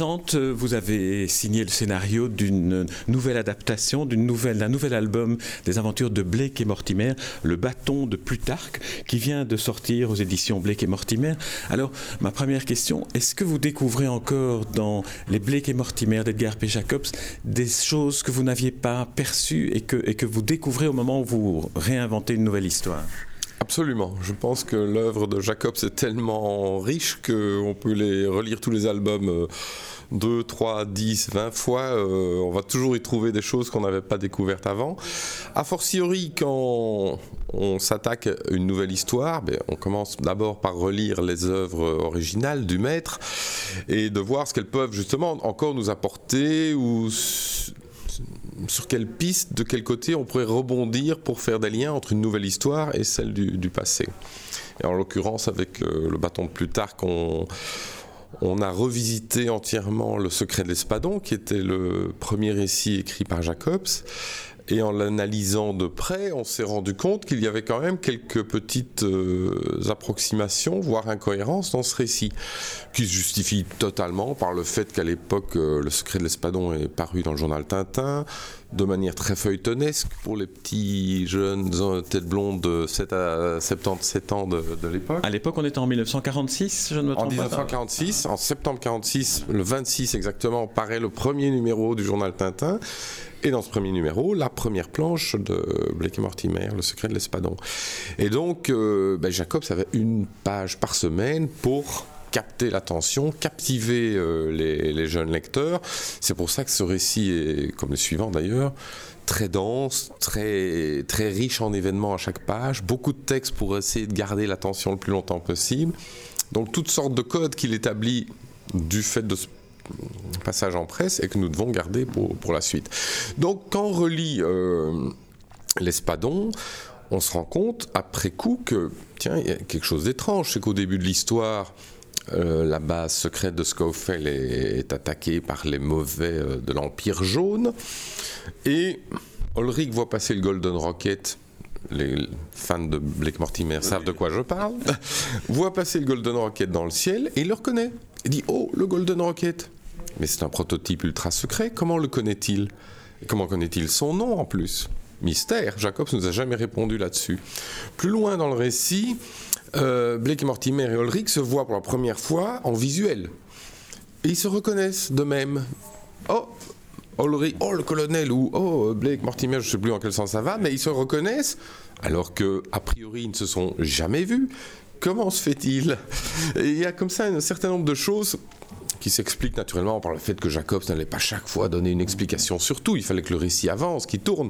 Vous avez signé le scénario d'une nouvelle adaptation, d'un nouvel album des aventures de Blake et Mortimer, Le bâton de Plutarque, qui vient de sortir aux éditions Blake et Mortimer. Alors, ma première question, est-ce que vous découvrez encore dans les Blake et Mortimer d'Edgar P. Jacobs des choses que vous n'aviez pas perçues et que vous découvrez au moment où vous réinventez une nouvelle histoire? Absolument. Je pense que l'œuvre de Jacobs est tellement riche qu'on peut les relire tous les albums 2, 3, 10, 20 fois. Euh, on va toujours y trouver des choses qu'on n'avait pas découvertes avant. A fortiori, quand on s'attaque à une nouvelle histoire, ben, on commence d'abord par relire les œuvres originales du maître et de voir ce qu'elles peuvent justement encore nous apporter ou sur quelle piste, de quel côté on pourrait rebondir pour faire des liens entre une nouvelle histoire et celle du, passé. Et en l'occurrence, avec euh, le bâton de Plutarque, on, on a revisité entièrement Le secret de l'espadon, qui était le premier récit écrit par Jacobs. Et en l'analysant de près, on s'est rendu compte qu'il y avait quand même quelques petites euh, approximations, voire incohérences dans ce récit, qui se justifient totalement par le fait qu'à l'époque, euh, Le secret de l'espadon est paru dans le journal Tintin, de manière très feuilletonesque pour les petits jeunes têtes blondes de 7 à 77 ans de, l'époque. À l'époque, on était en 1946, je ne me trompe pas. En 1946, en septembre 46, le 26 exactement, paraît le premier numéro du journal Tintin. Et dans ce premier numéro, la première planche de Blake et Mortimer, Le secret de l'espadon. Et donc, euh, ben, Jacobs avait une page par semaine pour capter l'attention, captiver euh, les, jeunes lecteurs. C'est pour ça que ce récit est, comme le suivant d'ailleurs, très dense, très, très riche en événements à chaque page, beaucoup de textes pour essayer de garder l'attention le plus longtemps possible. Donc toutes sortes de codes qu'il établit du fait de ce passage en presse et que nous devons garder pour, pour la suite. Donc quand on relit euh, l'Espadon, on se rend compte après coup que, tiens, il y a quelque chose d'étrange, c'est qu'au début de l'histoire, euh, la base secrète de Scofell est, attaquée par les mauvais euh, de l'Empire jaune, et Ulrich voit passer le Golden Rocket. Les fans de Blake Mortimer savent de quoi je parle, voit passer le Golden Rocket dans le ciel et il le reconnaît. Il dit Oh, le Golden Rocket. Mais c'est un prototype ultra secret, comment le connaît-il? Comment connaît-il son nom en plus? Mystère, Jacobs nous a jamais répondu là-dessus. Plus loin dans le récit, euh, Blake Mortimer et Ulrich se voient pour la première fois en visuel. Et ils se reconnaissent de même. Oh, Ulrich, oh le colonel, ou oh Blake Mortimer, je ne sais plus en quel sens ça va, mais ils se reconnaissent alors que a priori ils ne se sont jamais vus. Comment se fait-il? Il y a comme ça un certain nombre de choses qui s'expliquent naturellement par le fait que Jacobs n'allait pas chaque fois donner une explication sur tout. Il fallait que le récit avance, qu'il tourne.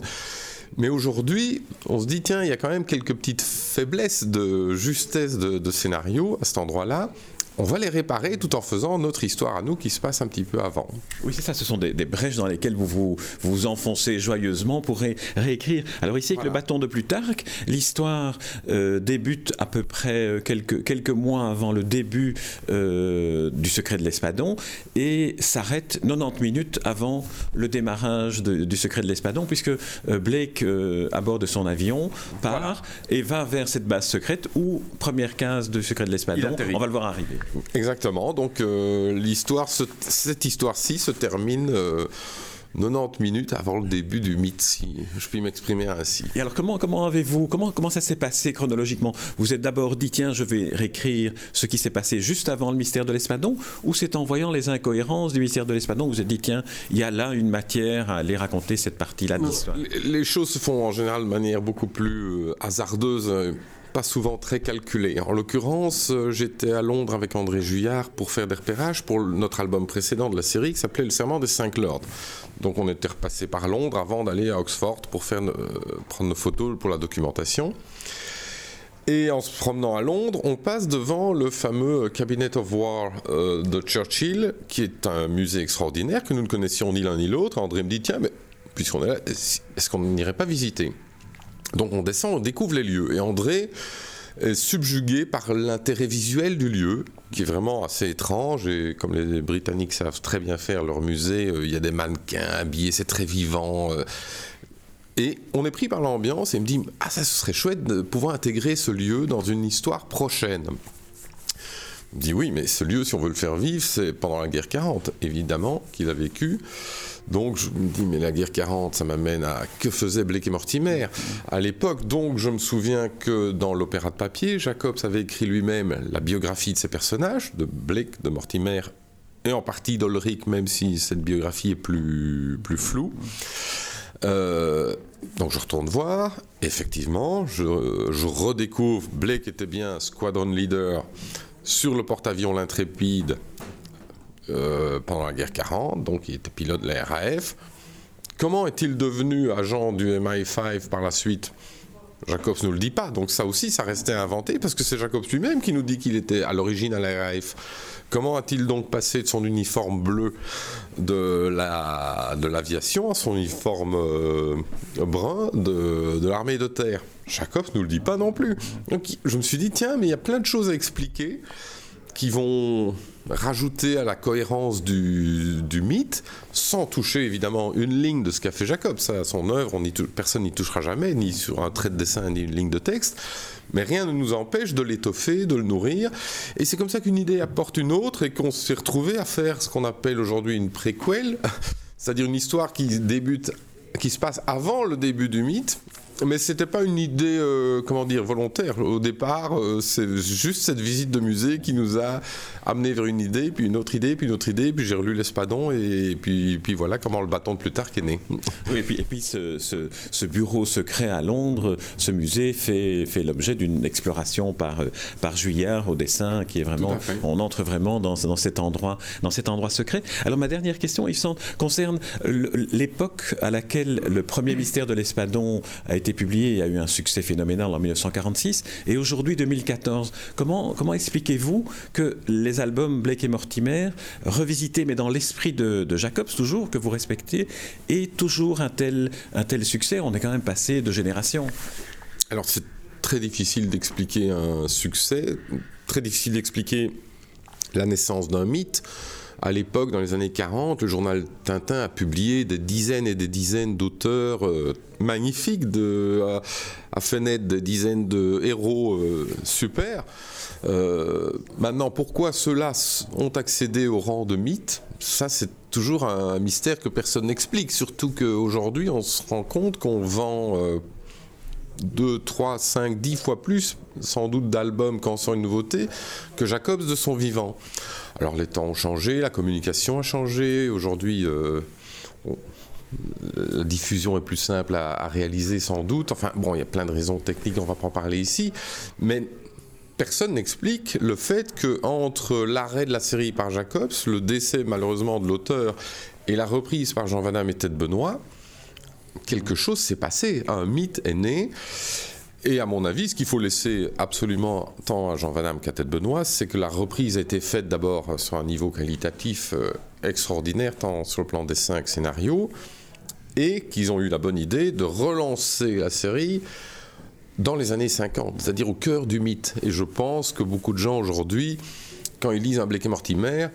Mais aujourd'hui, on se dit, tiens, il y a quand même quelques petites faiblesses de justesse de scénario à cet endroit-là on va les réparer tout en faisant notre histoire à nous qui se passe un petit peu avant. Oui, c'est ça, ce sont des, brèches dans lesquelles vous vous, enfoncez joyeusement pour réécrire. Alors ici, avec le bâton de Plutarque, l'histoire euh, débute à peu près euh, quelques, quelques mois avant le début euh, du secret de l'espadon et s'arrête 90 minutes avant le démarrage du secret de l'espadon, puisque Blake, à bord de son avion, part et va vers cette base secrète où, première case du secret de l'espadon, on va le voir arriver. Exactement. Donc euh, l'histoire, cette histoire-ci se termine. 90 euh, minutes avant le début du mythe, si je puis m'exprimer ainsi. Et alors comment, comment avez-vous, comment, comment ça s'est passé chronologiquement? Vous êtes d'abord dit, tiens, je vais réécrire ce qui s'est passé juste avant le mystère de l'Espadon, ou c'est en voyant les incohérences du mystère de l'Espadon que vous êtes dit, tiens, il y a là une matière à aller raconter cette partie-là de l'histoire? Les choses se font en général de manière beaucoup plus euh, hasardeuse pas souvent très calculé. En l'occurrence, euh, j'étais à Londres avec André Juillard pour faire des repérages pour notre album précédent de la série qui s'appelait Le Serment des Cinq Lords. Donc on était repassé par Londres avant d'aller à Oxford pour faire, euh, prendre nos photos pour la documentation. Et en se promenant à Londres, on passe devant le fameux Cabinet of War euh, de Churchill, qui est un musée extraordinaire que nous ne connaissions ni l'un ni l'autre. André me dit, tiens, mais puisqu'on est là, est-ce qu'on n'irait pas visiter? Donc on descend, on découvre les lieux. Et André est subjugué par l'intérêt visuel du lieu, qui est vraiment assez étrange. Et comme les Britanniques savent très bien faire leur musée, euh, il y a des mannequins habillés, c'est très vivant. Euh. Et on est pris par l'ambiance et il me dit Ah, ça, serait chouette de pouvoir intégrer ce lieu dans une histoire prochaine. Dit Oui, mais ce lieu, si on veut le faire vivre, c'est pendant la guerre 40, évidemment, qu'il a vécu. Donc je me dis, mais la guerre 40, ça m'amène à que faisait Blake et Mortimer à l'époque. Donc je me souviens que dans l'opéra de papier, Jacobs avait écrit lui-même la biographie de ses personnages, de Blake, de Mortimer et en partie d'Olric, même si cette biographie est plus, floue. Euh, donc je retourne voir, effectivement, je, redécouvre, Blake était bien squadron leader sur le porte-avions L'Intrépide euh, pendant la guerre 40, donc il était pilote de la RAF. Comment est-il devenu agent du MI5 par la suite? Jacobs ne nous le dit pas, donc ça aussi, ça restait inventé, parce que c'est Jacobs lui-même qui nous dit qu'il était à l'origine à la RAF. Comment a-t-il donc passé de son uniforme bleu de l'aviation à son uniforme euh, brun de, de l'armée de terre Jacobs ne nous le dit pas non plus. Je me suis dit, tiens, mais il y a plein de choses à expliquer qui vont rajouter à la cohérence du, mythe, sans toucher évidemment une ligne de ce qu'a fait Jacob. Ça, son œuvre, on personne n'y touchera jamais, ni sur un trait de dessin, ni une ligne de texte. Mais rien ne nous empêche de l'étoffer, de le nourrir. Et c'est comme ça qu'une idée apporte une autre et qu'on s'est retrouvé à faire ce qu'on appelle aujourd'hui une préquelle, c'est-à-dire une histoire qui débute, qui se passe avant le début du mythe mais c'était pas une idée, euh, comment dire, volontaire. Au départ, euh, c'est juste cette visite de musée qui nous a amené vers une idée, puis une autre idée, puis une autre idée, puis j'ai relu l'Espadon, et, puis, puis voilà comment le bâton de Plutarque est né. Oui, et puis, et puis ce, ce, bureau secret à Londres, ce musée fait, fait l'objet d'une exploration par, par Juillard au dessin, qui est vraiment, on entre vraiment dans, dans, cet endroit, dans cet endroit secret. Alors ma dernière question, Yves concerne l'époque à laquelle le premier mystère de l'Espadon a été publié et a eu un succès phénoménal en 1946. Et aujourd'hui, 2014, comment, comment expliquez-vous que les albums Blake et Mortimer, revisités, mais dans l'esprit de, Jacobs toujours, que vous respectez, aient toujours un tel, un tel succès? On est quand même passé de génération. Alors c'est très difficile d'expliquer un succès, très difficile d'expliquer la naissance d'un mythe. À l'époque, dans les années 40, le journal Tintin a publié des dizaines et des dizaines d'auteurs euh, magnifiques, de, fait naître des dizaines de héros euh, super. Euh, maintenant, pourquoi ceux-là ont accédé au rang de mythe? Ça, c'est toujours un mystère que personne n'explique, surtout qu'aujourd'hui, on se rend compte qu'on vend 2, 3, 5, 10 fois plus, sans doute, d'albums quand on sort une nouveauté, que Jacobs de son vivant. Alors les temps ont changé, la communication a changé. Aujourd'hui, euh, la diffusion est plus simple à, réaliser sans doute. Enfin, bon, il y a plein de raisons techniques, on va pas en parler ici. Mais personne n'explique le fait que entre l'arrêt de la série par Jacobs, le décès malheureusement de l'auteur et la reprise par Jean Van et Ted Benoît, quelque chose s'est passé. Un mythe est né. Et à mon avis, ce qu'il faut laisser absolument tant à Jean Van qu'à Tête Benoît, c'est que la reprise a été faite d'abord sur un niveau qualitatif euh, extraordinaire, tant sur le plan dessin que scénario, et qu'ils ont eu la bonne idée de relancer la série dans les années 50, c'est-à-dire au cœur du mythe. Et je pense que beaucoup de gens aujourd'hui, quand ils lisent un Blake et Mortimer,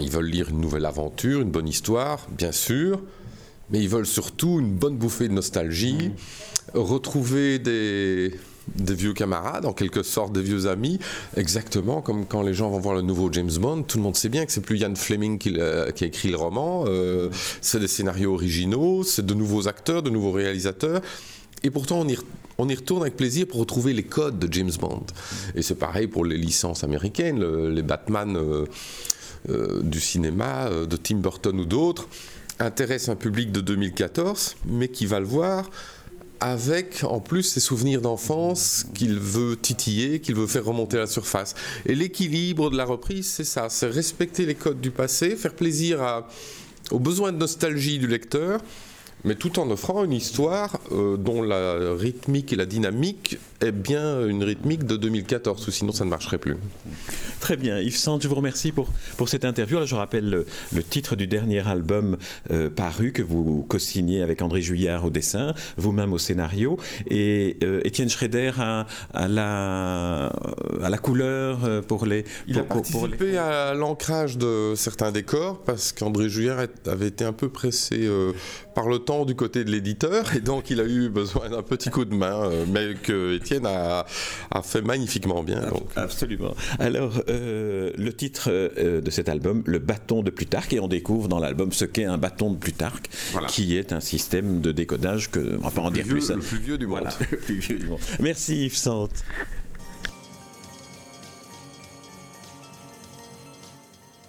ils veulent lire une nouvelle aventure, une bonne histoire, bien sûr, mais ils veulent surtout une bonne bouffée de nostalgie, retrouver des, vieux camarades, en quelque sorte des vieux amis, exactement comme quand les gens vont voir le nouveau James Bond, tout le monde sait bien que c'est plus Ian Fleming qui, a écrit le roman, euh, c'est des scénarios originaux, c'est de nouveaux acteurs, de nouveaux réalisateurs, et pourtant on y, on y retourne avec plaisir pour retrouver les codes de James Bond. Et c'est pareil pour les licences américaines, les Batman euh, euh, du cinéma, de Tim Burton ou d'autres intéresse un public de 2014, mais qui va le voir avec en plus ses souvenirs d'enfance qu'il veut titiller, qu'il veut faire remonter à la surface. Et l'équilibre de la reprise, c'est ça, c'est respecter les codes du passé, faire plaisir aux besoins de nostalgie du lecteur, mais tout en offrant une histoire euh, dont la rythmique et la dynamique est bien une rythmique de 2014, ou sinon ça ne marcherait plus. Très bien, Yves Sand, je vous remercie pour, pour cette interview. Là, je rappelle le, titre du dernier album euh, paru que vous co-signez avec André Juillard au dessin, vous-même au scénario, et euh, Étienne Schrader à, à, la, à la couleur pour les... Il a participé à l'ancrage de certains décors, parce qu'André Juillard avait été un peu pressé par le temps du côté de l'éditeur et donc il a eu besoin d'un petit coup de main, euh, mais que Étienne a, fait magnifiquement bien. Absolument. Alors, euh, le titre euh, de cet album, Le bâton de Plutarque, et on découvre dans l'album ce qu'est un bâton de Plutarque, qui est un système de décodage que, on va pas en dire plus. Le plus vieux du monde. le plus vieux du monde. Merci Yves Sante.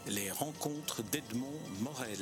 Les rencontres d'Edmond Morel.